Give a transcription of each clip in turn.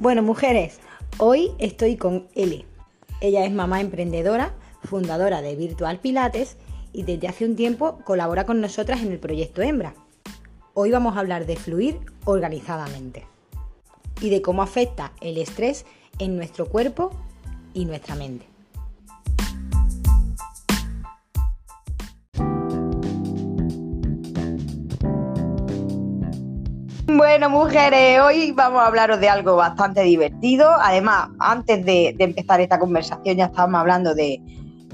Bueno, mujeres, hoy estoy con L. Ella es mamá emprendedora, fundadora de Virtual Pilates y desde hace un tiempo colabora con nosotras en el proyecto Hembra. Hoy vamos a hablar de fluir organizadamente y de cómo afecta el estrés en nuestro cuerpo y nuestra mente. Bueno, mujeres, hoy vamos a hablaros de algo bastante divertido. Además, antes de, empezar esta conversación ya estábamos hablando de,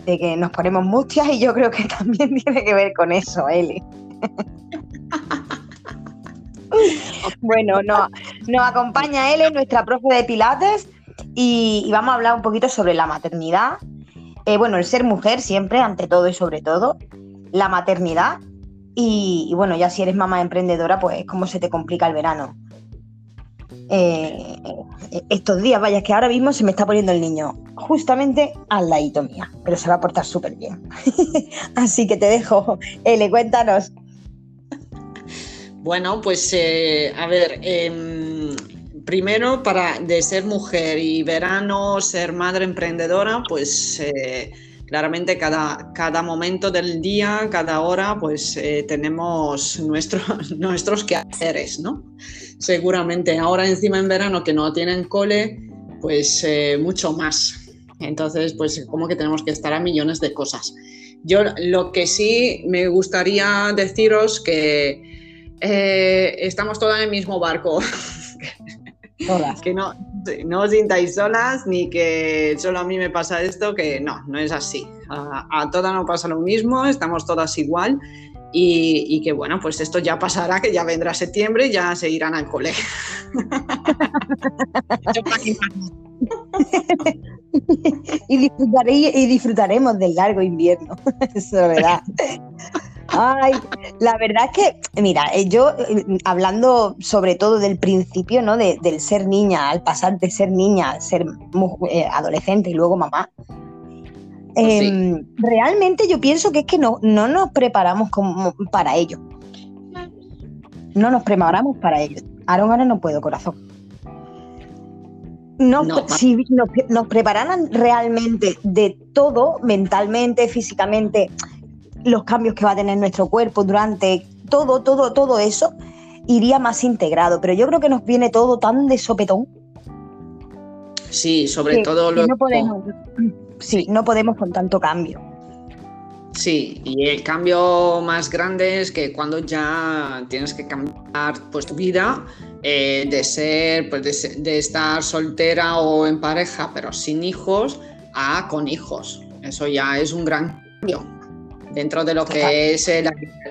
que nos ponemos mustias y yo creo que también tiene que ver con eso, Eli. bueno, no, nos acompaña Eli, nuestra profe de Pilates, y, vamos a hablar un poquito sobre la maternidad. Eh, bueno, el ser mujer siempre, ante todo y sobre todo, la maternidad y, bueno, ya si eres mamá emprendedora, pues cómo se te complica el verano. Eh, estos días, vaya, es que ahora mismo se me está poniendo el niño justamente al ladito mía, pero se va a portar súper bien. Así que te dejo, Ele, cuéntanos. Bueno, pues eh, a ver, em, primero para de ser mujer y verano, ser madre emprendedora, pues eh, claramente cada, cada momento del día, cada hora, pues eh, tenemos nuestros quehaceres, ¿no? Seguramente ahora encima en verano que no tienen cole, pues eh, mucho más. Entonces, pues como que tenemos que estar a millones de cosas. Yo lo que sí me gustaría deciros que eh, estamos todas en el mismo barco. que no, no os sintáis solas ni que solo a mí me pasa esto, que no, no es así. A, todas no pasa lo mismo, estamos todas igual y, que bueno, pues esto ya pasará, que ya vendrá septiembre y ya se irán al cole. y, y disfrutaremos del largo invierno, eso es verdad. Ay, la verdad es que, mira, eh, yo eh, hablando sobre todo del principio, ¿no? del ser niña, al pasar de ser niña a ser eh, adolescente y luego mamá. Pues em, realmente yo pienso que es que no, no nos preparamos como para ello. No nos preparamos para ello. Ahora, ahora no puedo, corazón. No, si nos, nos prepararan realmente de todo, mentalmente, físicamente, los cambios que va a tener nuestro cuerpo durante todo, todo, todo eso, iría más integrado. Pero yo creo que nos viene todo tan de sopetón. Sí, sobre todo lo no podemos, sí, no podemos con tanto cambio. Sí, y el cambio más grande es que cuando ya tienes que cambiar pues, tu vida eh, de ser, pues, de, de, estar soltera o en pareja, pero sin hijos, a con hijos. Eso ya es un gran cambio dentro de lo que es eh,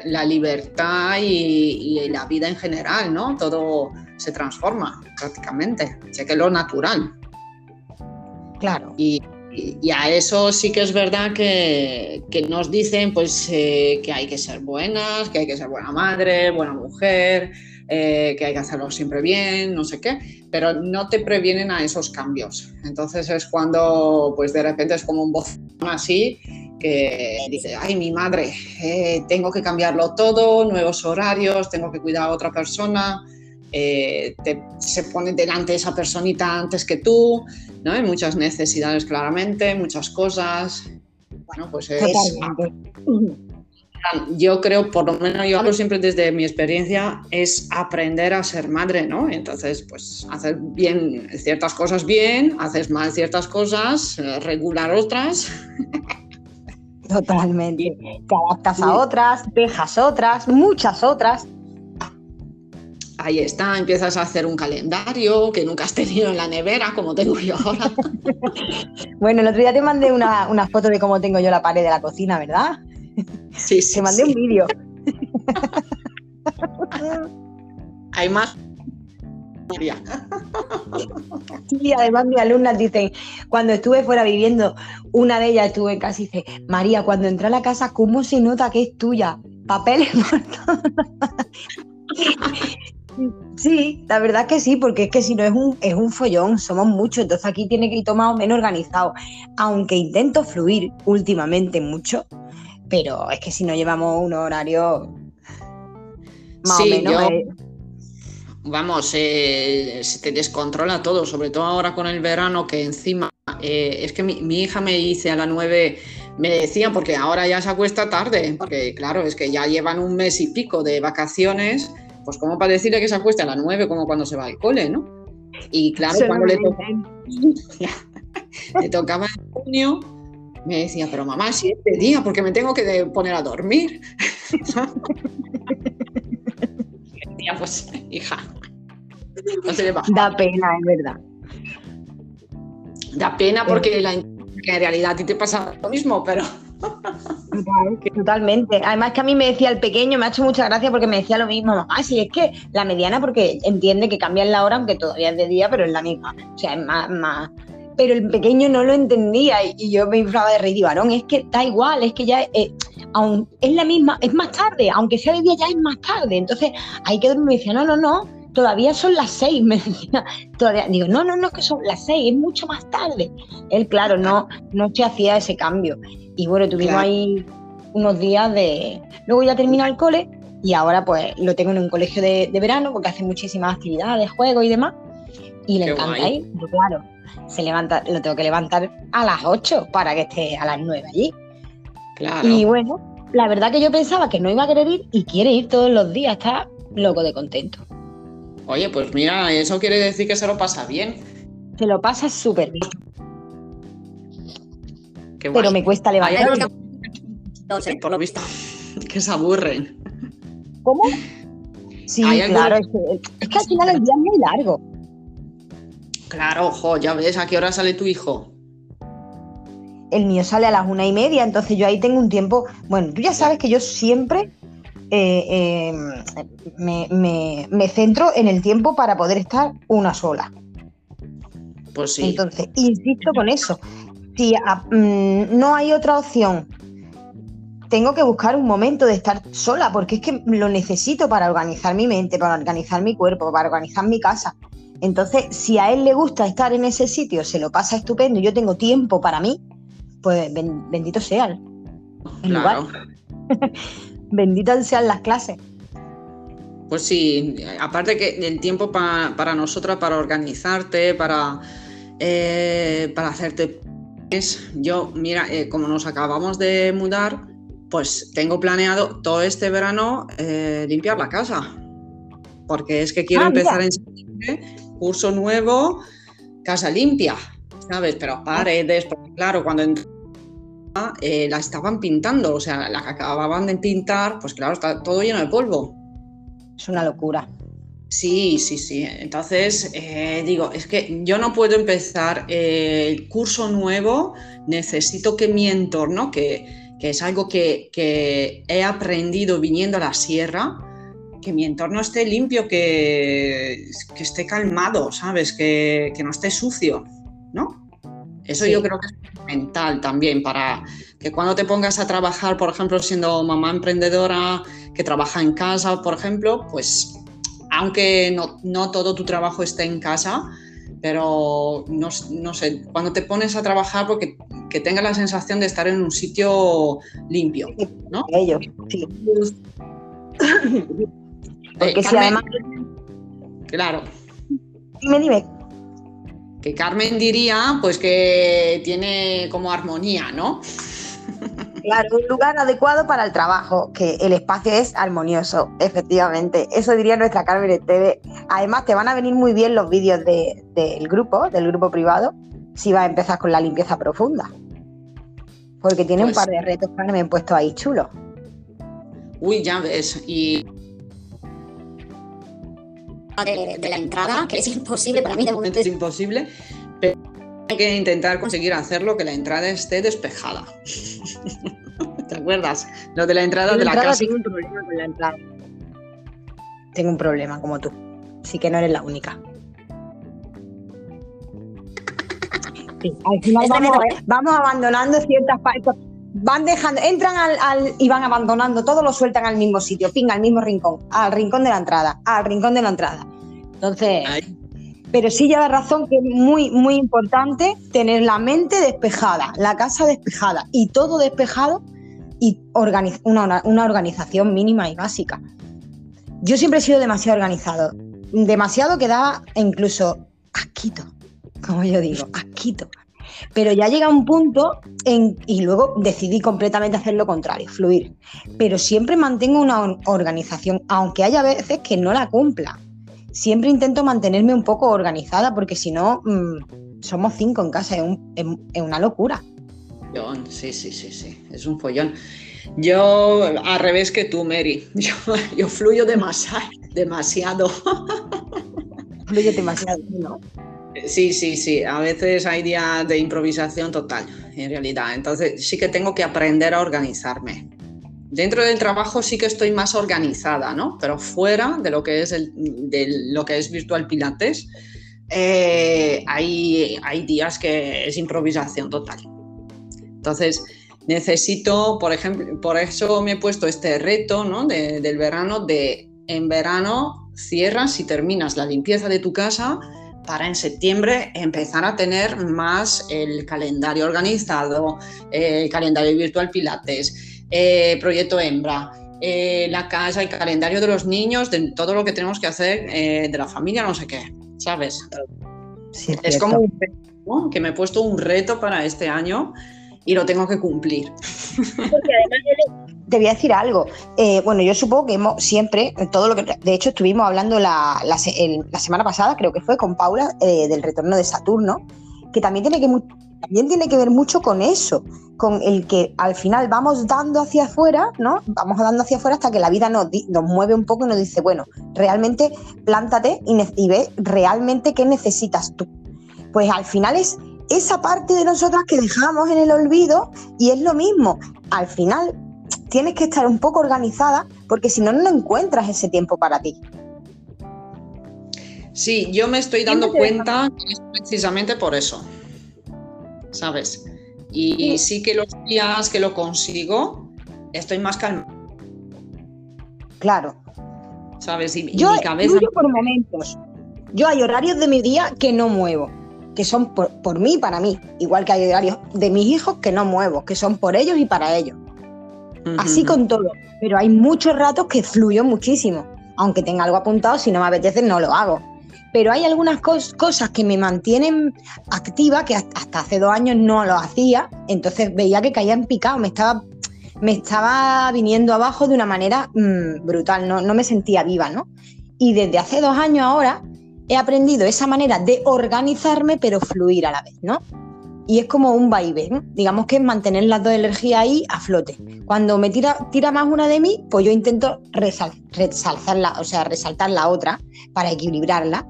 la, libertad y, la vida en general, ¿no? Todo se transforma prácticamente, sé que es lo natural. Claro. Y, a eso sí que es verdad que, nos dicen pues eh, que hay que ser buenas, que hay que ser buena madre, buena mujer, eh, que hay que hacerlo siempre bien, no sé qué, pero no te previenen a esos cambios. Entonces es cuando pues de repente es como un voz así que dice, ay, mi madre, eh, tengo que cambiarlo todo, nuevos horarios, tengo que cuidar a otra persona, eh, se pone delante esa personita antes que tú, ¿no? Hay muchas necesidades claramente, muchas cosas. Bueno, pues es... Yo creo, por lo menos yo hablo siempre desde mi experiencia, es aprender a ser madre, ¿no? Entonces, pues hacer bien ciertas cosas bien, haces mal ciertas cosas, eh, regular otras. Totalmente. Te adaptas a otras, dejas otras, muchas otras. Ahí está, empiezas a hacer un calendario que nunca has tenido en la nevera, como tengo yo ahora. bueno, el otro día te mandé una, foto de cómo tengo yo la pared de la cocina, ¿verdad? Sí, sí. Te mandé un vídeo. Hay más María. Sí, además mis alumnas dicen, cuando estuve fuera viviendo, una de ellas estuve en casa y dice, María, cuando entré a la casa, ¿cómo se nota que es tuya? Papeles Sí, la verdad que sí, porque es que si no es un, es un follón, somos muchos, entonces aquí tiene que ir todo más o menos organizado. Aunque intento fluir últimamente mucho, pero es que si no llevamos un horario más o menos. vamos, eh, se te descontrola todo, sobre todo ahora con el verano que encima, eh, es que mi, hija me dice a las nueve, me decía, porque ahora ya se acuesta tarde, porque claro, es que ya llevan un mes y pico de vacaciones, pues como para decirle que se acueste a las nueve como cuando se va al cole, ¿no? Y claro, cuando le, le tocaba en junio, me decía, pero mamá, si este día, porque me tengo que poner a dormir. pues, hija. Da pena, es verdad. Da pena porque la, en realidad a ti te pasa lo mismo, pero. Totalmente. Además que a mí me decía el pequeño, me ha hecho mucha gracia porque me decía lo mismo, mamá, si es que la mediana porque entiende que cambia la hora, aunque todavía es de día, pero es la misma. O sea, es más, más. Pero el pequeño no lo entendía y, yo me inflaba de rey varón, es que da igual, es que ya eh, aún es la misma, es más tarde, aunque sea de día ya es más tarde. Entonces ahí que me decía, no, no, no, todavía son las seis, me decía, todavía, digo, no, no, no, que son las seis, es mucho más tarde. Él, claro, no, no se hacía ese cambio. Y bueno, tuvimos ahí unos días de... Luego ya terminó el cole y ahora pues lo tengo en un colegio de, verano porque hace muchísimas actividades, juegos y demás. Y le encanta ir, claro, se levanta, lo tengo que levantar a las 8 para que esté a las 9 allí. Claro. Y bueno, la verdad que yo pensaba que no iba a querer ir y quiere ir todos los días, está loco de contento. Oye, pues mira, eso quiere decir que se lo pasa bien. Se lo pasa súper bien. Pero me cuesta levantar. por lo visto, que se aburren. ¿Cómo? Sí, claro, es que, al final el día es muy largo. Claro, ojo, ya ves, ¿a qué hora sale tu hijo? El mío sale a las una y media, entonces yo ahí tengo un tiempo. Bueno, tú ya sabes que yo siempre eh, em, me, centro en el tiempo para poder estar una sola. Pues sí. Entonces, insisto con eso. Si mm, no hay otra opción, tengo que buscar un momento de estar sola, porque es que lo necesito para organizar mi mente, para organizar mi cuerpo, para organizar mi casa. Entonces, si a él le gusta estar en ese sitio, se lo pasa estupendo y yo tengo tiempo para mí, pues bendito sea el claro. lugar. Benditas sean las clases. Pues sí, aparte que el tiempo para nosotras, para organizarte, para, eh, para hacerte... Yo, mira, eh, como nos acabamos de mudar, pues tengo planeado todo este verano eh, limpiar la casa. Porque es que quiero ah, empezar en curso nuevo, casa limpia, ¿sabes? Pero paredes, porque claro, cuando eh, la estaban pintando, o sea, la que acababan de pintar, pues claro, está todo lleno de polvo. Es una locura. Sí, sí, sí. Entonces, eh, digo, es que yo no puedo empezar eh, el curso nuevo, necesito que mi entorno, que, es algo que, he aprendido viniendo a la sierra, que mi entorno esté limpio, que, que esté calmado, ¿sabes? Que, no esté sucio, ¿no? Eso yo creo que es mental también para que cuando te pongas a trabajar, por ejemplo, siendo mamá emprendedora que trabaja en casa, por ejemplo, pues aunque no, todo tu trabajo esté en casa, pero no, sé, cuando te pones a trabajar porque que tengas la sensación de estar en un sitio limpio, ¿no? Ellos, sí. porque si además... Claro. Dime, dime que Carmen diría pues que tiene como armonía, ¿no? Claro, un lugar adecuado para el trabajo, que el espacio es armonioso, efectivamente. Eso diría nuestra Carmen TV. Además, te van a venir muy bien los vídeos del grupo, del grupo privado, si vas a empezar con la limpieza profunda. Porque tiene un pues par de retos que me han puesto ahí chulos. Uy, ya ves. Y de, la entrada, que es imposible para mí de momento. Es imposible, pero hay que intentar conseguir hacerlo que la entrada esté despejada. ¿Te acuerdas? Lo de la entrada de la, casa. Tengo un problema con la entrada. Tengo un problema como tú. Sí que no eres la única. al final vamos, abandonando ciertas partes van dejando, entran al, y van abandonando, todo lo sueltan al mismo sitio, pinga, al mismo rincón, al rincón de la entrada, al rincón de la entrada. Entonces, pero sí lleva razón que es muy, muy importante tener la mente despejada, la casa despejada y todo despejado y una, una organización mínima y básica. Yo siempre he sido demasiado organizado. demasiado que daba incluso asquito, como yo digo, asquito. Pero ya llega un punto en, y luego decidí completamente hacer lo contrario, fluir. Pero siempre mantengo una organización, aunque haya veces que no la cumpla. Siempre intento mantenerme un poco organizada porque si no, mmm, somos cinco en casa, es, un, es, una locura. Sí, sí, sí, sí, es un follón. Yo, al revés que tú, Mary, yo, yo fluyo demasiado. demasiado. Fluye demasiado, ¿no? Sí, sí, sí. A veces hay días de improvisación total, en realidad. Entonces sí que tengo que aprender a organizarme. Dentro del trabajo sí que estoy más organizada, ¿no? Pero fuera de lo que es, el, de lo que es Virtual Pilates, eh, hay, hay días que es improvisación total. Entonces, necesito, por ejemplo, por eso me he puesto este reto ¿no? del verano de en verano cierras y terminas la limpieza de tu casa para en septiembre empezar a tener más el calendario organizado, el calendario virtual Pilates, eh, proyecto Hembra, eh, la casa, el calendario de los niños, de todo lo que tenemos que hacer eh, de la familia, no sé qué, ¿sabes? es, como un que me he puesto un reto para este año y lo tengo que cumplir. te voy a decir algo. Eh, bueno, yo supongo que hemos siempre, todo lo que. De hecho, estuvimos hablando la, semana pasada, creo que fue, con Paula, eh, del retorno de Saturno, que también tiene que, también tiene que ver mucho con eso, con el que al final vamos dando hacia afuera, ¿no? Vamos dando hacia afuera hasta que la vida nos, nos mueve un poco y nos dice, bueno, realmente plántate y, y ve realmente qué necesitas tú. Pues al final es esa parte de nosotras que dejamos en el olvido y es lo mismo. Al final tienes que estar un poco organizada porque si no, no encuentras ese tiempo para ti. Sí, yo me estoy dando cuenta precisamente por eso, ¿sabes? Y sí. que los días que lo consigo, estoy más calma. Claro. ¿Sabes? Y, yo mi cabeza... por momentos. Yo hay horarios de mi día que no muevo, que son por, por mí y para mí. Igual que hay horarios de mis hijos que no muevo, que son por ellos y para ellos. Así con todo. Pero hay muchos ratos que fluyo muchísimo. Aunque tenga algo apuntado, si no me apetece, no lo hago. Pero hay algunas cosas que me mantienen activa, que hasta hace dos años no lo hacía. Entonces veía que caía en picado, me estaba, me estaba viniendo abajo de una manera mm, brutal, no, no me sentía viva, ¿no? Y desde hace dos años ahora he aprendido esa manera de organizarme, pero fluir a la vez, ¿no? y es como un vaivén. Digamos que es mantener las dos energías ahí a flote. Cuando me tira, tira más una de mí, pues yo intento resaltar o sea, resaltar la otra para equilibrarla.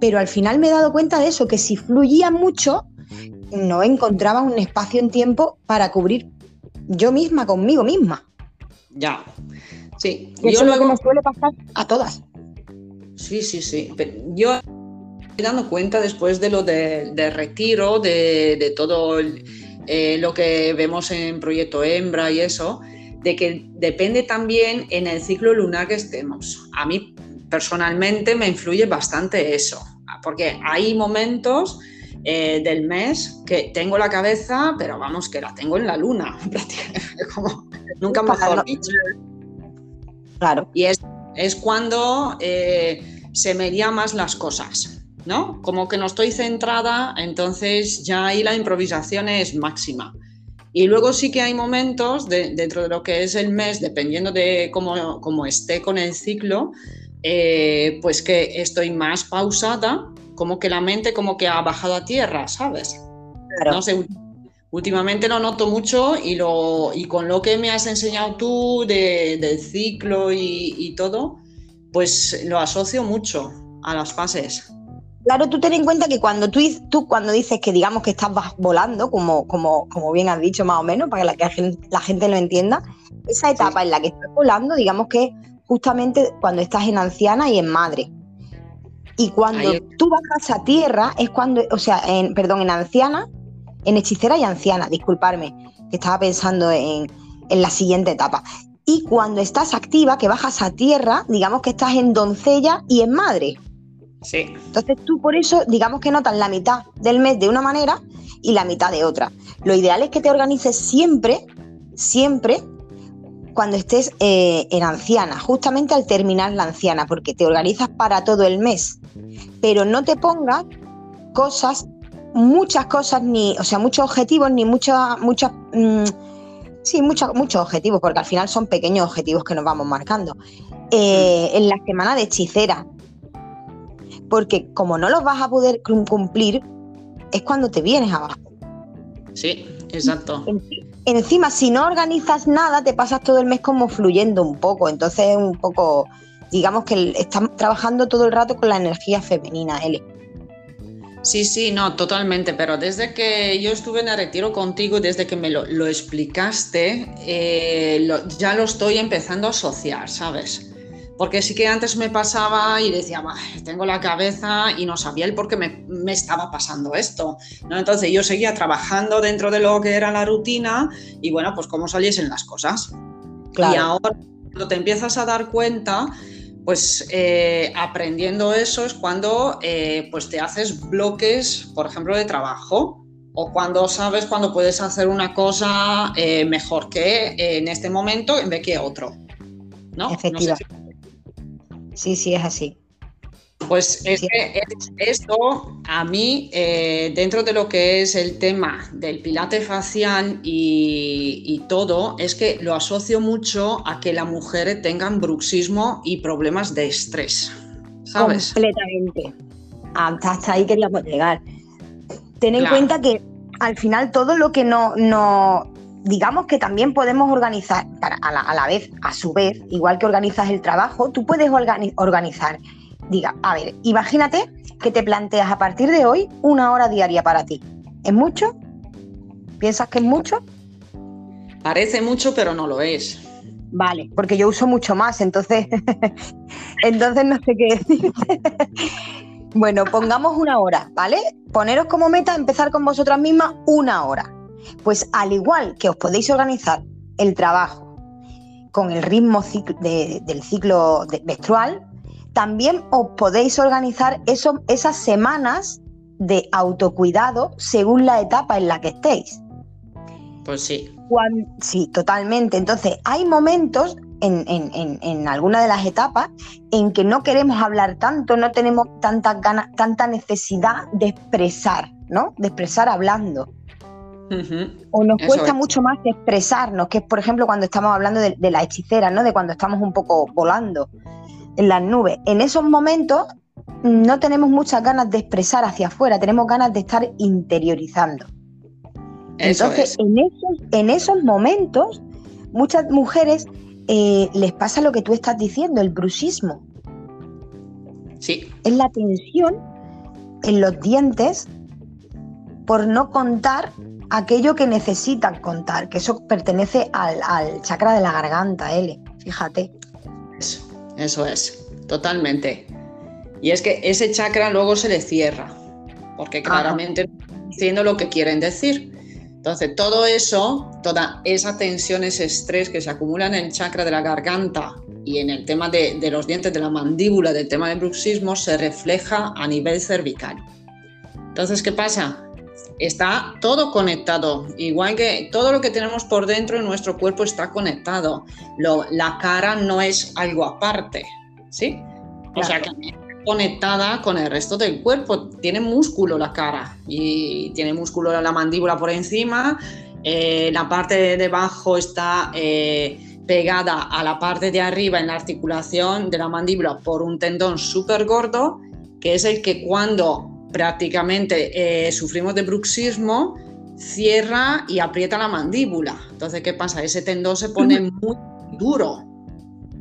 Pero al final me he dado cuenta de eso, que si fluía mucho, no encontraba un espacio en tiempo para cubrir yo misma conmigo misma. Ya. Sí. Y eso es lo que nos suele pasar a todas. Sí, sí, sí. yo dando cuenta después de lo de, retiro, de, todo eh, lo que vemos en Proyecto Hembra y eso, de que depende también en el ciclo lunar que estemos. A mí personalmente me influye bastante eso, porque hay momentos eh, del mes que tengo la cabeza, pero vamos, que la tengo en la luna, como nunca mejor dicho. Claro. Y es, es cuando eh, se me más las cosas. ¿no? Como que no estoy centrada, entonces ya ahí la improvisación es máxima. Y luego sí que hay momentos dentro de lo que es el mes, dependiendo de cómo, esté con el ciclo, eh, pues que estoy más pausada, como que la mente como que ha bajado a tierra, ¿sabes? No sé, últimamente lo noto mucho y, lo, y con lo que me has enseñado tú del ciclo y, y todo, pues lo asocio mucho a las fases. Claro, tú ten en cuenta que cuando tú, tú cuando dices que digamos que estás volando, como, como, como bien has dicho más o menos, para que la gente, lo entienda, esa etapa en la que estás volando, digamos que justamente cuando estás en anciana y en madre. Y cuando tú bajas a tierra es cuando, o sea, en, perdón, en anciana, en hechicera y anciana, disculparme, que estaba pensando en, en la siguiente etapa. Y cuando estás activa, que bajas a tierra, digamos que estás en doncella y en madre. Sí. Entonces tú por eso, digamos que notas la mitad del mes de una manera y la mitad de otra. Lo ideal es que te organices siempre, siempre, cuando estés eh, en anciana, justamente al terminar la anciana, porque te organizas para todo el mes, pero no te pongas cosas, muchas cosas, ni, o sea, muchos objetivos, ni muchas, muchas, mm, sí, muchos, muchos objetivos, porque al final son pequeños objetivos que nos vamos marcando. Eh, en la semana de hechicera, porque como no los vas a poder cumplir, es cuando te vienes abajo. Sí, exacto. Encima, si no organizas nada, te pasas todo el mes como fluyendo un poco. Entonces, un poco, digamos que estás trabajando todo el rato con la energía femenina, Eli. Sí, sí, no, totalmente, pero desde que yo estuve en el retiro contigo, desde que me lo, explicaste, eh, ya lo estoy empezando a asociar, ¿sabes? Porque sí que antes me pasaba y decía, tengo la cabeza y no sabía el por qué me, estaba pasando esto. ¿no? Entonces yo seguía trabajando dentro de lo que era la rutina y bueno, pues cómo saliesen las cosas. Y ahora cuando te empiezas a dar cuenta, pues eh, aprendiendo eso es cuando eh, pues te haces bloques, por ejemplo, de trabajo o cuando sabes cuando puedes hacer una cosa eh, mejor que en este momento en vez que otro. ¿no? Efectivamente. Sí, sí, es así. Pues es que esto a mí, eh, dentro de lo que es el tema del pilate facial y, todo, es que lo asocio mucho a que las mujeres tengan bruxismo y problemas de estrés. ¿Sabes? Completamente. Hasta ahí queríamos llegar. Ten en cuenta que al final todo lo que no, no, digamos que también podemos organizar, a, la, vez, a su vez, igual que organizas el trabajo, tú puedes organizar. Diga, a ver, imagínate que te planteas a partir de hoy una hora diaria para ti. ¿Es mucho? ¿Piensas que es mucho? Parece mucho, pero no lo es. Vale, porque yo uso mucho más, entonces, entonces no sé qué decir. bueno, pongamos una hora, ¿vale? Poneros como meta empezar con vosotras mismas una hora. Pues al igual que os podéis organizar el trabajo con el ritmo del ciclo menstrual, también os podéis organizar esas semanas de autocuidado según la etapa en la que estéis. Pues sí. sí, totalmente. Entonces, hay momentos en, en, alguna de las etapas en que no queremos hablar tanto, no tenemos tanta, tanta necesidad de expresar, ¿no? De expresar hablando. O nos cuesta mucho más expresarnos, que es, por ejemplo, cuando estamos hablando de, la hechicera, ¿no? De cuando estamos un poco volando en las nubes. En esos momentos no tenemos muchas ganas de expresar hacia afuera, tenemos ganas de estar interiorizando. Entonces, en, esos, en esos momentos, muchas mujeres eh, les pasa lo que tú estás diciendo, el bruxismo. Sí. Es la tensión en los dientes por no contar aquello que necesitan contar, que eso pertenece al, chakra de la garganta, L, fíjate. Eso, es, totalmente. Y es que ese chakra luego se le cierra, porque claramente diciendo lo que quieren decir. Entonces, todo eso, toda esa tensión, ese estrés que se acumula en el chakra de la garganta y en el tema de, de los dientes de la mandíbula, del tema del bruxismo, se refleja a nivel cervical. Entonces, ¿qué pasa? Está todo conectado, igual que todo lo que tenemos por dentro en nuestro cuerpo está conectado. la cara no es algo aparte, ¿sí? O sea que conectada con el resto del cuerpo. Tiene músculo la cara y tiene músculo la mandíbula por encima. Eh, la parte de debajo está eh, pegada a la parte de arriba en la articulación de la mandíbula por un tendón súper gordo, que es el que cuando prácticamente eh, sufrimos de bruxismo, cierra y aprieta la mandíbula. Entonces, ¿qué pasa? Ese tendón se pone muy duro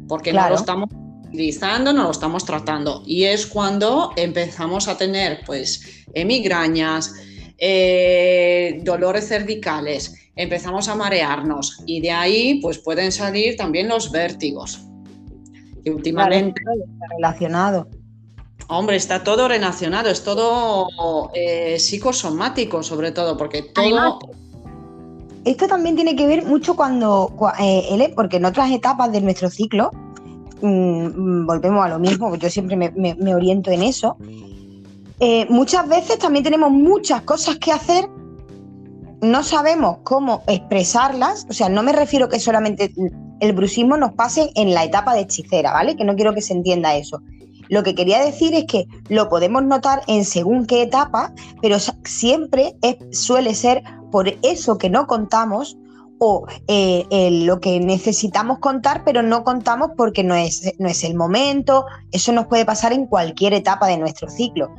porque no lo estamos utilizando, no lo estamos tratando. Y es cuando empezamos a tener pues migrañas, eh, dolores cervicales, empezamos a marearnos y de ahí pues pueden salir también los vértigos. Y últimamente está relacionado. Hombre, está todo relacionado, es todo eh, psicosomático sobre todo, porque todo... esto también tiene que ver mucho cuando, eh, porque en otras etapas de nuestro ciclo, mm, volvemos a lo mismo, yo siempre me, oriento en eso, eh, muchas veces también tenemos muchas cosas que hacer, no sabemos cómo expresarlas, o sea, no me refiero que solamente el bruxismo nos pase en la etapa de hechicera, ¿vale? Que no quiero que se entienda eso. Lo que quería decir es que lo podemos notar en según qué etapa, pero siempre suele ser por eso que no contamos o eh, lo que necesitamos contar, pero no contamos porque no es, no es el momento. Eso nos puede pasar en cualquier etapa de nuestro ciclo.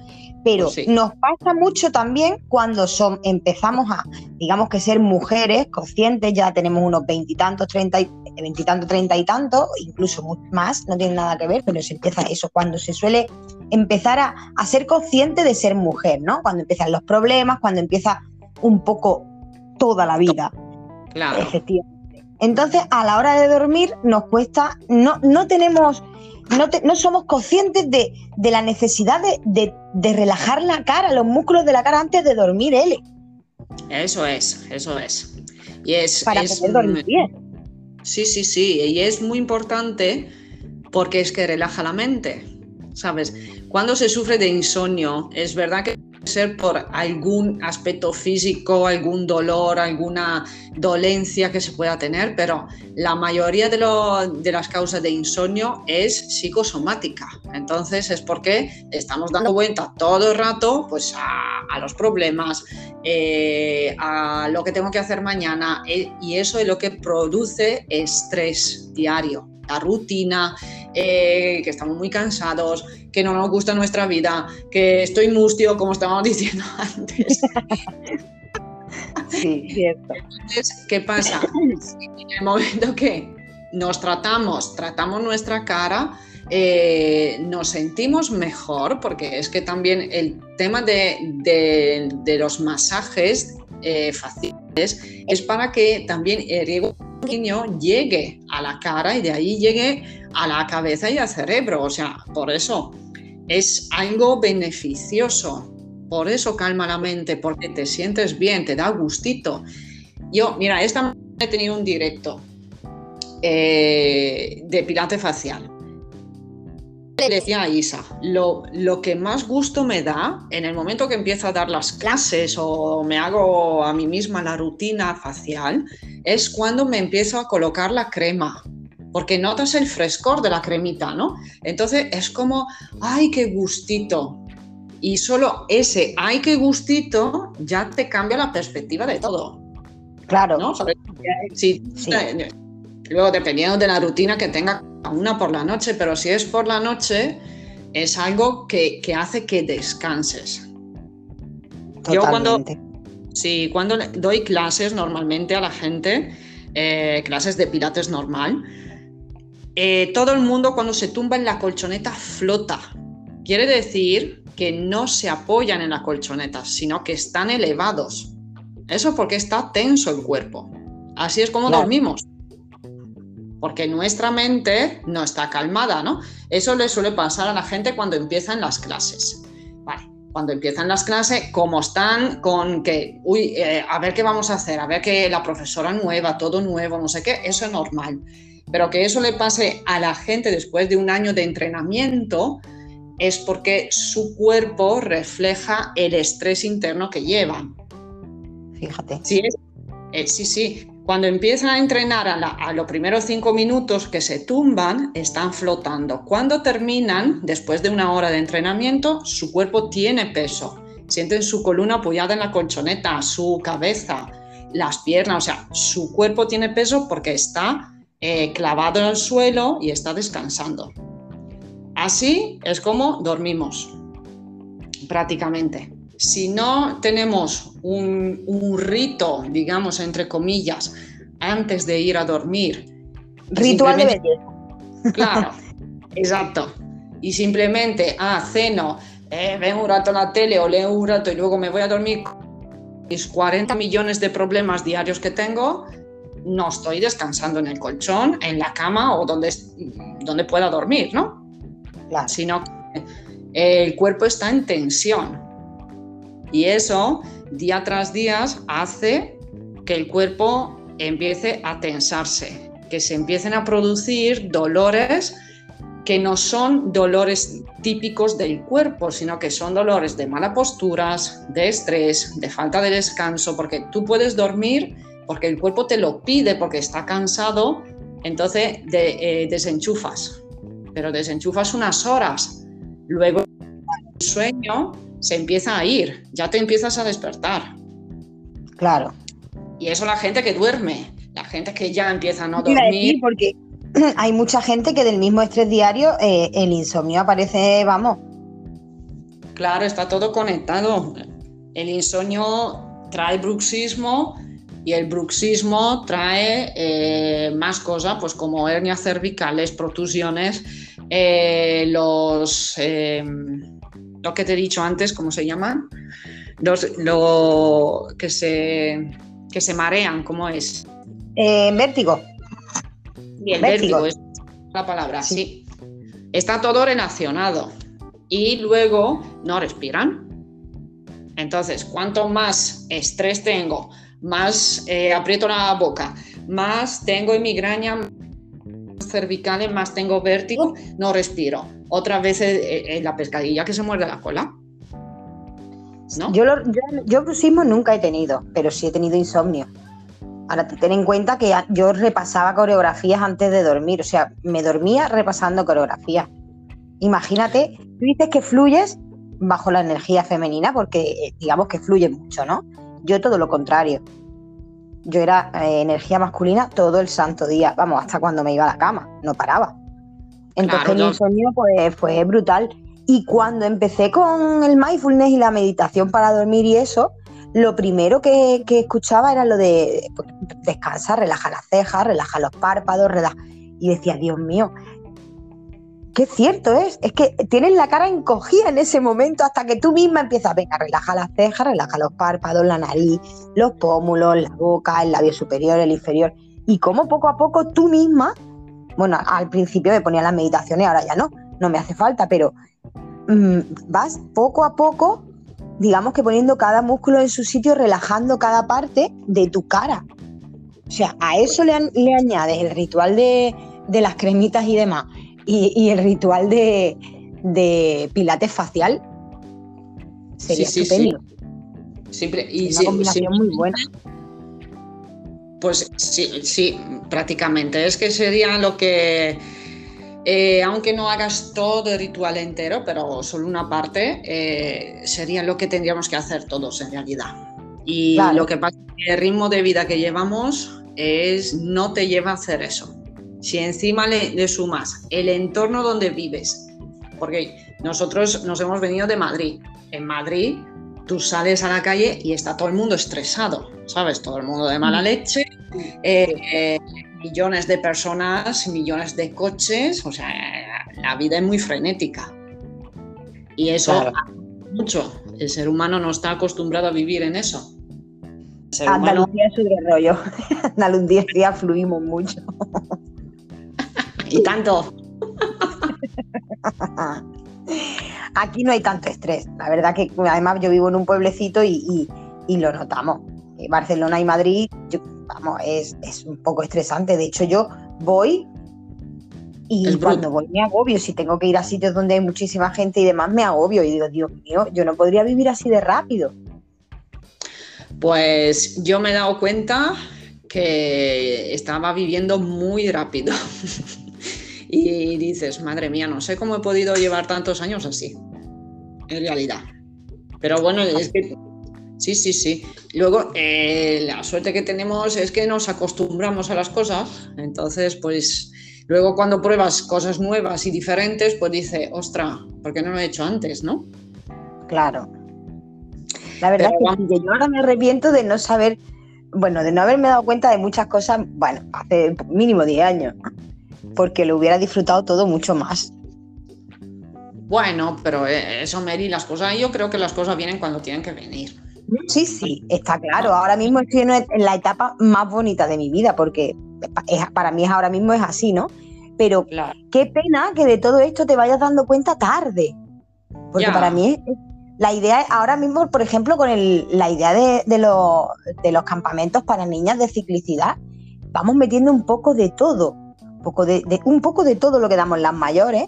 Pero nos pasa mucho también cuando son, empezamos a, digamos que ser mujeres conscientes, ya tenemos unos veintitantos, treinta y veintitantos, treinta y tantos, incluso más, no tiene nada que ver, pero se empieza eso, cuando se suele empezar a, a ser consciente de ser mujer, ¿no? Cuando empiezan los problemas, cuando empieza un poco toda la vida. Claro. Efectivamente. Entonces, a la hora de dormir nos cuesta, no, no tenemos, no, no somos conscientes de, la necesidad de, relajar la cara, los músculos de la cara antes de dormir, L. Eso es, eso es. Y es Para poder dormir bien. Sí, sí, sí. Y es muy importante porque es que relaja la mente. ¿Sabes? Cuando se sufre de insomnio, es verdad que ser por algún aspecto físico, algún dolor, alguna dolencia que se pueda tener, pero la mayoría de, las causas de insomnio es psicosomática. Entonces es porque estamos dando vuelta todo el rato pues, a, los problemas, eh, a lo que tengo que hacer mañana, eh, y eso es lo que produce estrés diario la rutina, eh, que estamos muy cansados, que no nos gusta nuestra vida, que estoy mustio, como estábamos diciendo antes. Sí, cierto. Entonces, ¿qué pasa? En el momento que nos tratamos, tratamos nuestra cara, eh, nos sentimos mejor, porque es que también el tema de, los masajes eh, faciales es para que también el llegue a la cara y de ahí llegue a la cabeza y al cerebro. O sea, por eso es algo beneficioso. Por eso calma la mente, porque te sientes bien, te da gustito. Yo, mira, esta he tenido un directo eh, de pirate facial. Le decía a Isa, lo, lo, que más gusto me da en el momento que empiezo a dar las clases o me hago a mí misma la rutina facial es cuando me empiezo a colocar la crema, porque notas el frescor de la cremita, ¿no? Entonces es como, ay, qué gustito. Y solo ese, ay, qué gustito, ya te cambia la perspectiva de todo. Claro. ¿no? sí. Luego, dependiendo de la rutina que tenga una por la noche, pero si es por la noche, es algo que, hace que descanses. Yo cuando Sí, cuando doy clases normalmente a la gente, eh, clases de pilates normal, eh, todo el mundo cuando se tumba en la colchoneta flota. Quiere decir que no se apoyan en la colchoneta, sino que están elevados. Eso porque está tenso el cuerpo. Así es como dormimos. Porque nuestra mente no está calmada, ¿no? Eso le suele pasar a la gente cuando empiezan las clases. Vale cuando empiezan las clases, como están con que, uy, eh, a ver qué vamos a hacer, a ver que la profesora nueva, todo nuevo, no sé qué, eso es normal. Pero que eso le pase a la gente después de un año de entrenamiento es porque su cuerpo refleja el estrés interno que llevan. Fíjate. Sí, eh, sí, sí. Cuando empiezan a entrenar a, los primeros cinco minutos que se tumban, están flotando. Cuando terminan, después de una hora de entrenamiento, su cuerpo tiene peso. Sienten su columna apoyada en la colchoneta, su cabeza, las piernas, o sea, su cuerpo tiene peso porque está eh, clavado en el suelo y está descansando. Así es como dormimos, prácticamente si no tenemos un, rito, digamos, entre comillas, antes de ir a dormir. Ritual de belleza. Claro, exacto. Y simplemente, ah, ceno, eh, veo un rato la tele o leo un rato y luego me voy a dormir mis 40 millones de problemas diarios que tengo, no estoy descansando en el colchón, en la cama o donde, donde pueda dormir, ¿no? Claro. Sino el cuerpo está en tensión. Y eso, día tras día, hace que el cuerpo empiece a tensarse, que se empiecen a producir dolores que no son dolores típicos del cuerpo, sino que son dolores de malas posturas, de estrés, de falta de descanso, porque tú puedes dormir porque el cuerpo te lo pide, porque está cansado Entonces de- eh, desenchufas, pero desenchufas unas horas. Luego el sueño se empieza a ir, ya te empiezas a despertar. Claro. Y eso la gente que duerme, la gente que ya empieza a no dormir. decir, porque hay mucha gente que del mismo estrés diario eh, el insomnio aparece, vamos, Claro, está todo conectado. El insomnio trae bruxismo y el bruxismo trae eh, más cosas, pues como hernias cervicales, protusiones, eh, los, lo que te he dicho antes, ¿cómo se llaman? Los lo, que, se, que se marean, ¿cómo es? eh, vértigo. Y el Vértigo. vértigo, es la palabra, Sí. sí. Está todo relacionado. Y luego no respiran. Entonces, cuanto más estrés tengo, más eh, aprieto la boca, más tengo migraña cervicales, más tengo vértigo, no respiro. Otra vez eh, eh, la pescadilla que se muerde la cola. ¿No? Yo, lo- yo, yo nunca he tenido, pero sí he tenido insomnio. Ahora, ten en cuenta que yo repasaba coreografías antes de dormir, o sea, me dormía repasando coreografías. Imagínate, tú dices que fluyes bajo la energía femenina, porque eh, digamos que fluye mucho, ¿no? Yo todo lo contrario. Yo era eh, energía masculina todo el santo día, vamos, hasta cuando me iba a la cama, no paraba. Entonces Claro, mi insomnio pues, fue brutal. Y cuando empecé con el mindfulness y la meditación para dormir y eso, lo primero que, que escuchaba era lo de pues, descansa, relaja las cejas, relaja los párpados, relaja. Y decía, Dios mío, qué cierto es. Es que tienes la cara encogida en ese momento hasta que tú misma empiezas, venga, relaja las cejas, relaja los párpados, la nariz, los pómulos, la boca, el labio superior, el inferior. Y como poco a poco tú misma, bueno, al principio me ponía las meditaciones, ahora ya no, no me hace falta, pero mm, vas poco a poco, digamos que poniendo cada músculo en su sitio, relajando cada parte de tu cara. O sea, a eso le, le añades el ritual de, de las cremitas y demás, y, y el ritual de, de pilates facial, sería Sí, sí, sí. estupendo. Siempre, y Una combinación muy buena. Pues sí, sí, prácticamente. Es que sería lo que, eh, aunque no hagas todo el ritual entero, pero solo una parte, eh, sería lo que tendríamos que hacer todos en realidad. Y Claro. lo que pasa es que el ritmo de vida que llevamos es no te lleva a hacer eso. Si encima le, le sumas el entorno donde vives, porque nosotros nos hemos venido de Madrid. En Madrid tú sales a la calle y está todo el mundo estresado, ¿sabes? Todo el mundo de mala leche, eh, eh, millones de personas, millones de coches, o sea, la vida es muy frenética. Y eso Claro. mucho. El ser humano no está acostumbrado a vivir en eso. Humano, Andalucía es su rollo. Andalucía fluimos mucho. Y tanto. Aquí no hay tanto estrés. La verdad que además yo vivo en un pueblecito y, y- y lo notamos. Eh, Barcelona y Madrid, yo- vamos, es, es un poco estresante. De hecho, yo voy y Es bruto. cuando voy me agobio. Si tengo que ir a sitios donde hay muchísima gente y demás, me agobio. Y digo, Dios mío, yo no podría vivir así de rápido. Pues yo me he dado cuenta que estaba viviendo muy rápido. y dices, madre mía, no sé cómo he podido llevar tantos años así, en realidad. Pero bueno, es que sí, sí, sí. Luego, eh, la suerte que tenemos es que nos acostumbramos a las cosas. Entonces, pues luego cuando pruebas cosas nuevas y diferentes, pues dice, ostra, ¿por qué no lo he hecho antes, no? Claro. La verdad Pero es que yo ahora me arrepiento de no saber, bueno, de no haberme dado cuenta de muchas cosas, bueno, hace mínimo 10 años, porque lo hubiera disfrutado todo mucho más. Bueno, pero eh, eso, Mary, las cosas, yo creo que las cosas vienen cuando tienen que venir. Sí, sí, está claro. Ahora mismo estoy en la etapa más bonita de mi vida, porque para mí es ahora mismo es así, ¿no? Pero Claro. qué pena que de todo esto te vayas dando cuenta tarde. Porque Ya. para mí es- la idea es- ahora mismo, por ejemplo, con el- la idea de, de los, de los campamentos para niñas de ciclicidad, vamos metiendo un poco de todo, poco de, de- un poco de todo lo que damos las mayores,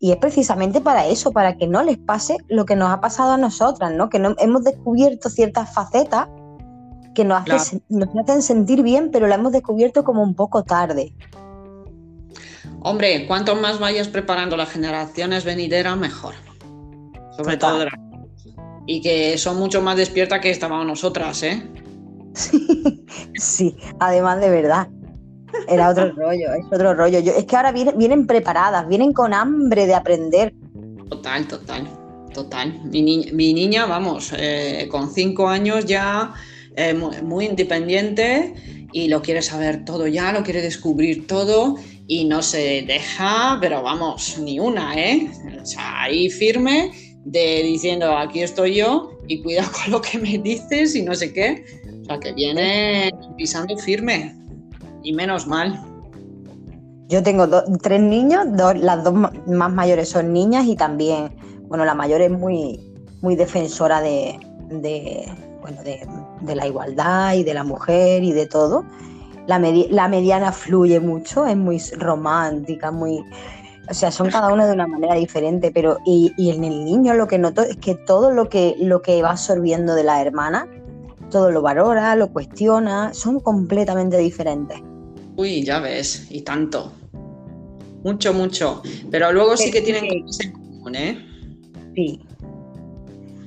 y es precisamente para eso, para que no les pase lo que nos ha pasado a nosotras, ¿no? Que no, hemos descubierto ciertas facetas que nos, Claro. hacen sentir bien, pero la hemos descubierto como un poco tarde. Hombre, cuanto más vayas preparando las generaciones venideras, mejor. Sobre Total. todo de Y que son mucho más despiertas que estábamos nosotras, ¿eh? Sí, además de verdad. Era otro rollo, es otro rollo. Yo- es que ahora vienen, preparadas, vienen con hambre de aprender. Total, total, total. Mi, ni- mi niña, vamos, eh, con cinco años ya eh, mu- muy, independiente y lo quiere saber todo ya, lo quiere descubrir todo y no se deja, pero vamos, ni una, ¿eh? O sea, ahí firme de diciendo aquí estoy yo y cuidado con lo que me dices y no sé qué. O sea, que viene pisando firme y menos mal. Yo tengo tres niños, las dos más mayores son niñas y también, bueno, la mayor es muy, muy defensora de, bueno, de, la igualdad y de la mujer y de todo. La, medi- la mediana fluye mucho, es muy romántica, muy... O sea, son cada uno de una manera diferente, pero y, y en el niño lo que noto es que todo lo que, lo que va absorbiendo de la hermana, todo lo valora, lo cuestiona, son completamente diferentes. Uy, ya ves, y tanto. Mucho, mucho. Pero luego sí que tienen sí. cosas en común, ¿eh? Sí.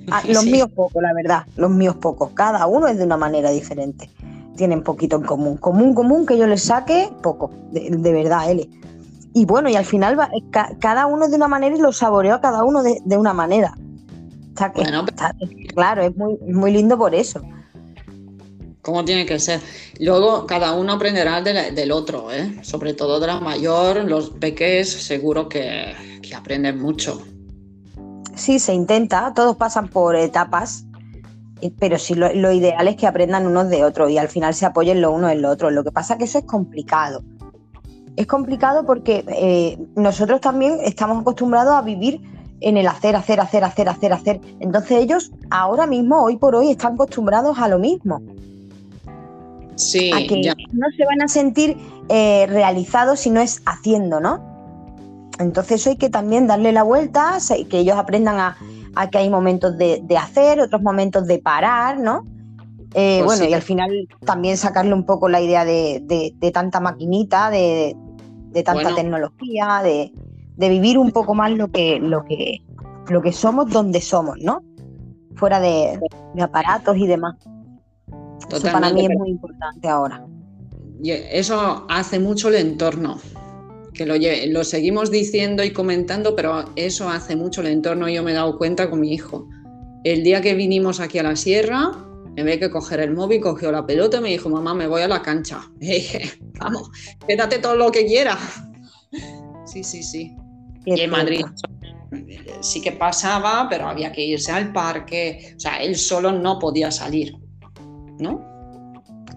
Ah, los Sí. míos pocos, la verdad, los míos pocos. Cada uno es de una manera diferente. Tienen poquito en común. Común, común que yo les saque, poco. De, de verdad, Eli. Y bueno, y al final va- ca- cada uno es de una manera y lo saboreo a cada uno de, de una manera. Está, Bueno, está- claro, es muy, muy lindo por eso. Como tiene que ser. Luego cada uno aprenderá del otro, ¿eh? Sobre todo de la mayor, los peques seguro que, aprenden mucho. Sí, se intenta, todos pasan por etapas, y- pero sí lo, lo ideal es que aprendan unos de otros y al final se apoyen lo uno en lo otro. Lo que pasa es que eso es complicado. Es complicado porque eh, nosotros también estamos acostumbrados a vivir en el hacer, hacer, hacer, hacer, hacer, hacer. Entonces ellos ahora mismo, hoy por hoy, están acostumbrados a lo mismo, Sí, a que ya. no se van a sentir eh, realizados si no es haciendo, ¿no? Entonces hay que también darle la vuelta, que ellos aprendan a, a que hay momentos de, de hacer, otros momentos de parar, ¿no? Eh, Pues bueno, sí. y al final también sacarle un poco la idea de, de- de tanta maquinita, de, tanta Bueno. tecnología, de, vivir un poco más lo que, lo que, lo que somos donde somos, ¿no? Fuera de aparatos y demás. Eso para Totalmente, mí es muy importante ahora. Y eso hace mucho el entorno, que lo, lle- lo seguimos diciendo y comentando, pero eso hace mucho el entorno. Yo me he dado cuenta con mi hijo. El día que vinimos aquí a la sierra, en vez de coger el móvil, cogió la pelota y me dijo, mamá, me voy a la cancha. Y dije, vamos, quédate todo lo que quieras. Sí, sí, sí. Es Y en Madrid cierto. sí que pasaba, pero había que irse al parque. O sea, él solo no podía salir, ¿no?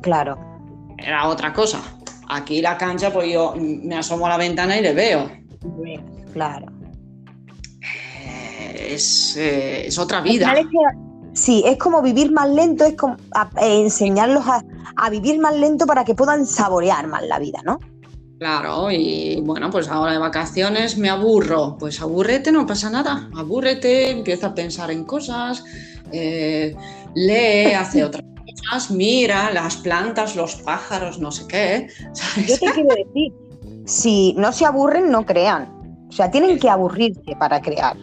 Claro. era otra cosa. Aquí la cancha, pues yo me asomo a la ventana y le veo. Claro. Eh, Es, eh, es otra vida. Sí, es como vivir más lento, es como a- eh, enseñarlos a, a vivir más lento para que puedan saborear más la vida, ¿no? Claro, y bueno, pues ahora de vacaciones me aburro. Pues abúrrete, no pasa nada. Abúrrete, empieza a pensar en cosas, eh, lee, hace otras mira las plantas, los pájaros, no sé qué. ¿sabes? Yo te quiero decir, si no se aburren, no crean. O sea, tienen que aburrirse para crear.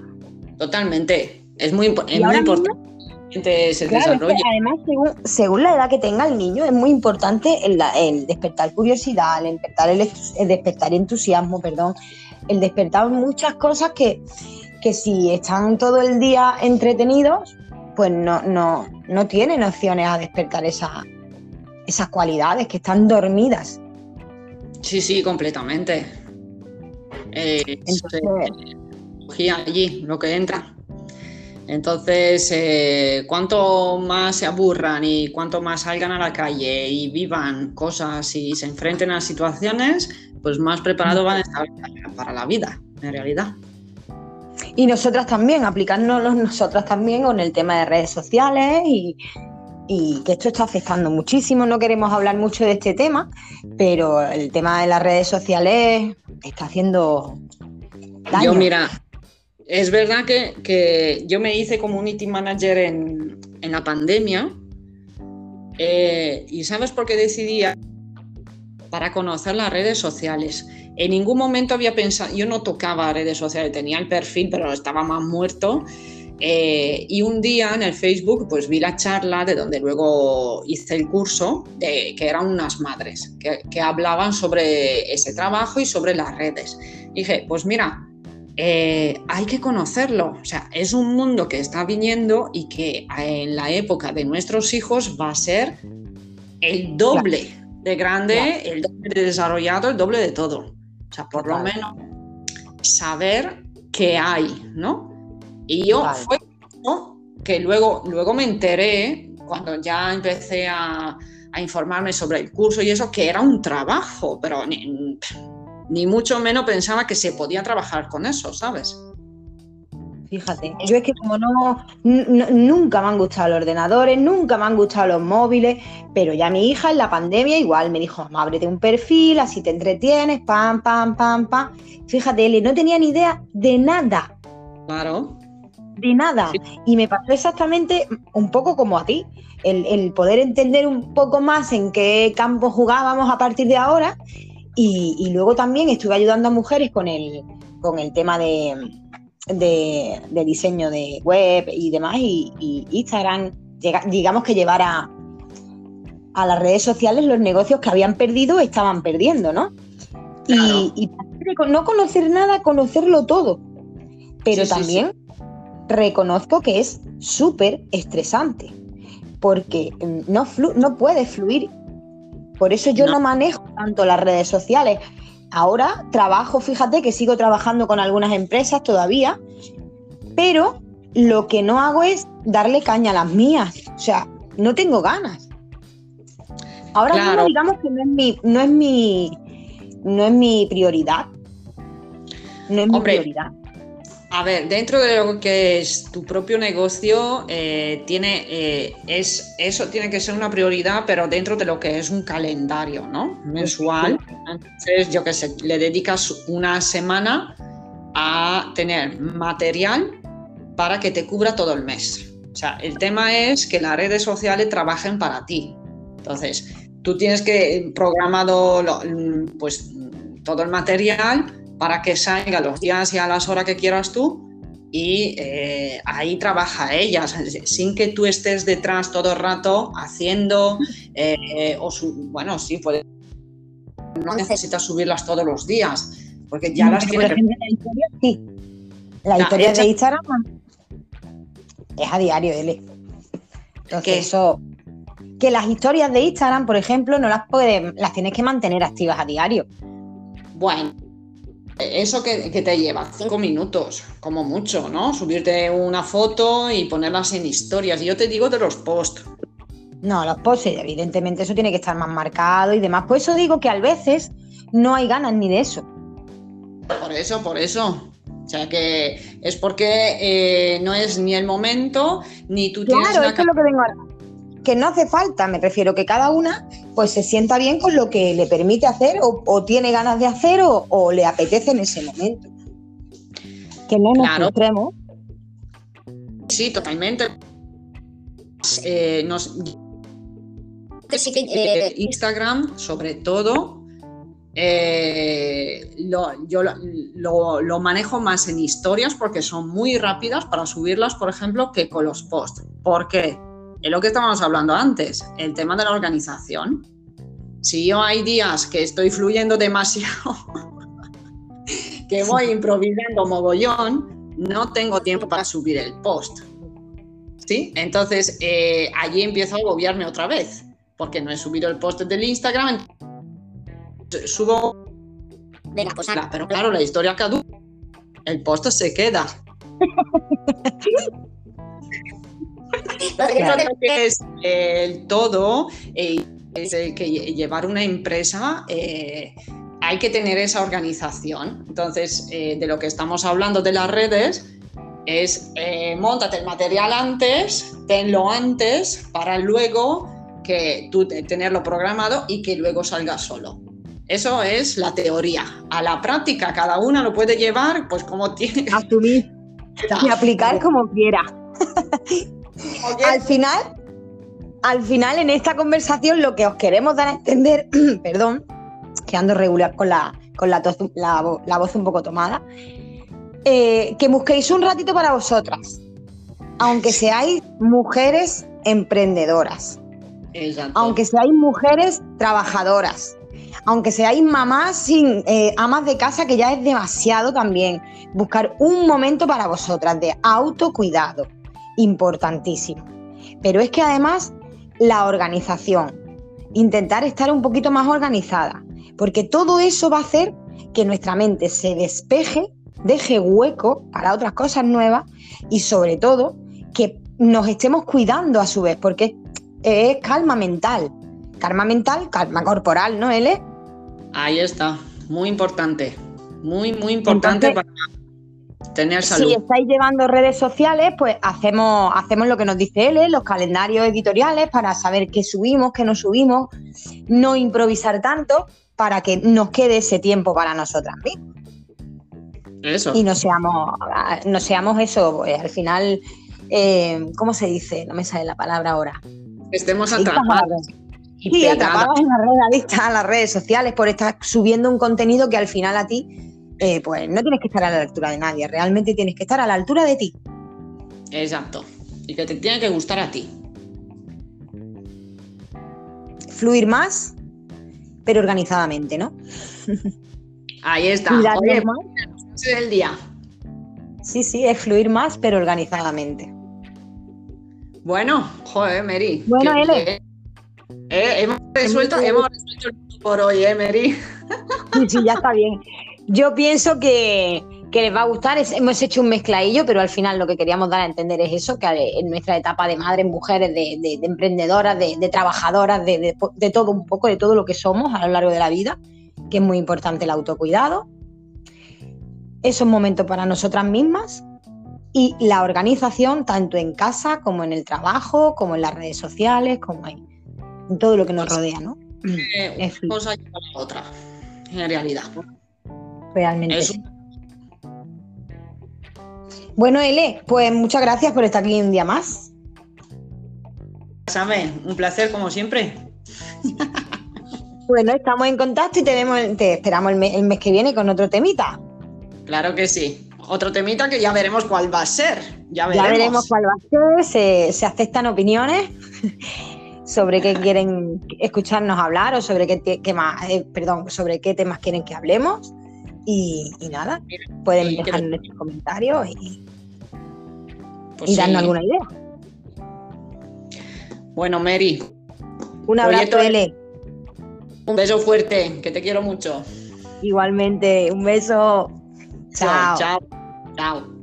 Totalmente. Es muy, es muy importante ese Claro, es que además, según, según la edad que tenga el niño, es muy importante el, el despertar curiosidad, el despertar, el, el despertar entusiasmo, perdón, el despertar muchas cosas que, que si están todo el día entretenidos, pues no, no, no tienen opciones a despertar esa- esas cualidades que están dormidas. Sí, sí, completamente. Eh, es, Entonces, eh, allí, lo que entra. Entonces, eh, cuanto más se aburran y cuanto más salgan a la calle y vivan cosas y se enfrenten a situaciones, pues más preparados van a estar para la vida, en realidad. Y nosotras también, aplicándonos nosotras también con el tema de redes sociales y, y que esto está afectando muchísimo. No queremos hablar mucho de este tema, pero el tema de las redes sociales está haciendo daño. Yo, mira, es verdad que, que yo me hice community manager en, en la pandemia. eh, ¿Y sabes por qué decidí? Para conocer las redes sociales. En ningún momento había pensado, yo no tocaba redes sociales, tenía el perfil, pero estaba más muerto. Eh, y un día en el Facebook pues vi la charla de donde luego hice el curso, de, que eran unas madres que, que hablaban sobre ese trabajo y sobre las redes. dije, pues mira, eh, hay que conocerlo. O sea, es un mundo que está viniendo y que en la época de nuestros hijos va a ser el doble de grande, el doble de desarrollado, el doble de todo. O sea, por lo menos saber qué hay, ¿no? Y yo fue que luego, luego me enteré, cuando ya empecé a, a, informarme sobre el curso y eso, que era un trabajo, pero ni, ni mucho menos pensaba que se podía trabajar con eso, ¿sabes? Fíjate, yo es que como no, nunca me han gustado los ordenadores, nunca me han gustado los móviles, pero ya mi hija en la pandemia igual me dijo, mamá, ábrete un perfil, así te entretienes, pam, pam, pam, pam. Fíjate, él no tenía ni idea de nada. Claro. De nada. Y me pasó exactamente un poco como a ti, el, el poder entender un poco más en qué campo jugábamos a partir de ahora. Y, y luego también estuve ayudando a mujeres con el, con el tema de de, diseño de web y demás, y, Instagram, digamos que llevar a, las redes sociales los negocios que habían perdido estaban perdiendo, ¿no? Y, no conocer nada, conocerlo todo. Pero también reconozco que es súper estresante, porque mm, no, no puede fluir. Por eso yo no manejo tanto las redes sociales ahora trabajo, fíjate que sigo trabajando con algunas empresas todavía, pero lo que no hago es darle caña a las mías. O sea, no tengo ganas. Ahora mismo digamos que no es mi, no es mi, no es mi prioridad. No es mi prioridad. A ver, dentro de lo que es tu propio negocio, eh, tiene, eh, es, eso tiene que ser una prioridad, pero dentro de lo que es un calendario, ¿no? Mensual. Entonces, yo qué sé, le dedicas una semana a tener material para que te cubra todo el mes. O sea, el tema es que las redes sociales trabajen para ti. Entonces, tú tienes que programado pues, todo el material para que salga los días y a las horas que quieras tú y eh, ahí trabaja ella, sin que tú estés detrás todo el rato haciendo, eh, o bueno, sí, puede, no necesitas subirlas todos los días, porque ya las tienes. La historia, sí. La historia de Instagram es a diario, L. Entonces, eso. Que las historias de Instagram, por ejemplo, no las puedes, las tienes que mantener activas a diario. Bueno, eso que, te lleva cinco minutos, como mucho, ¿no? Subirte una foto y ponerlas en historias. Yo te digo de los posts. No, los posts, evidentemente, eso tiene que estar más marcado y demás. Por eso digo que a veces no hay ganas ni de eso. Por eso, por eso. O sea que es porque eh, no es ni el momento, ni tú tienes. Claro, esto es lo que vengo ahora que no hace falta, me refiero que cada una pues se sienta bien con lo que le permite hacer o, tiene ganas de hacer o, le apetece en ese momento. Que no nos frustremos. Sí, totalmente. Eh, eh, Instagram, sobre todo, eh, yo lo, lo, manejo más en historias porque son muy rápidas para subirlas, por ejemplo, que con los posts. ¿Por qué? Es lo que estábamos hablando antes, el tema de la organización. Si yo hay días que estoy fluyendo demasiado, que voy improvisando mogollón, no tengo tiempo para subir el post. ¿Sí? Entonces, eh, allí empiezo a agobiarme otra vez, porque no he subido el post del Instagram. Subo. Venga, pues Pero claro, la historia caduca. El post se queda. es el todo, eh, es que llevar una empresa eh, hay que tener esa organización. Entonces, eh, de lo que estamos hablando de las redes es montate el material antes, tenlo antes para luego que tú tenerlo programado y que luego salga solo. Eso es la teoría. A la práctica, cada una lo puede llevar, pues como tiene. Asumir y aplicar como quiera. Al final, al final, en esta conversación, lo que os queremos dar a entender, perdón, que ando regular con la, con la, tos- la vo- la voz un poco tomada, eh, que busquéis un ratito para vosotras, aunque seáis mujeres emprendedoras, Exacto. aunque seáis mujeres trabajadoras, aunque seáis mamás sin eh, amas de casa, que ya es demasiado también, buscar un momento para vosotras de autocuidado, importantísimo. Pero es que además la organización, intentar estar un poquito más organizada, porque todo eso va a hacer que nuestra mente se despeje, deje hueco para otras cosas nuevas y sobre todo que nos estemos cuidando a su vez, porque es calma mental. Calma mental, calma corporal, ¿no, Ele? Ahí está. Muy importante. Muy, muy importante Entonces- para tener salud. Si estáis llevando redes sociales, pues hacemos, hacemos lo que nos dice Ele, los calendarios editoriales para saber qué subimos, qué no subimos, no improvisar tanto para que nos quede ese tiempo para nosotras mismas. Eso. y no seamos, no seamos eso, pues, al final, eh, ¿cómo se dice? No me sale la palabra ahora. Estemos atrapados. y Sí, pegadas. atrapadas en redes, adictas a las redes sociales por estar subiendo un contenido que al final a ti, eh, pues no tienes que estar a la altura de nadie, realmente tienes que estar a la altura de ti. Exacto. Y que te tiene que gustar a ti. Fluir más, pero organizadamente, ¿no? Ahí está. Oye, es el día. Sí, sí, es fluir más, pero organizadamente. Bueno, joder, Mary. Bueno, que- que- eh, hemos resuelto, Hemos- resuelto por hoy, ¿eh, Mary? Sí, sí, ya está bien. Yo pienso que, que les va a gustar. Es- hemos hecho un mezcladillo, pero al final lo que queríamos dar a entender es eso, que en nuestra etapa de madres, mujeres, de, de- de emprendedoras, de, de trabajadoras, de, todo un poco, de todo lo que somos a lo largo de la vida, que es muy importante el autocuidado. Esos momentos para nosotras mismas y la organización, tanto en casa como en el trabajo, como en las redes sociales, como en, en todo lo que nos rodea, ¿no? Eh, fin. cosa lleva a la otra, en realidad. Realmente. Eso. Bueno, Ele, pues muchas gracias por estar aquí un día más. Sabe, un placer como siempre. Bueno, estamos en contacto y te, vemos, te esperamos el mes, el mes que viene con otro temita. Claro que sí. Otro temita que ya veremos cuál va a ser. Ya veremos. Ya veremos cuál va a ser, se, se aceptan opiniones sobre qué quieren escucharnos hablar o sobre qué, te- qué más, eh, perdón, sobre qué temas quieren que hablemos. Y, y nada, pueden dejar nuestros comentarios y, Pues y sí. darnos alguna idea. Bueno, Mary, Un abrazo, Ele. un beso fuerte, que te quiero mucho. Igualmente, un beso. Chao. Chao. Chao.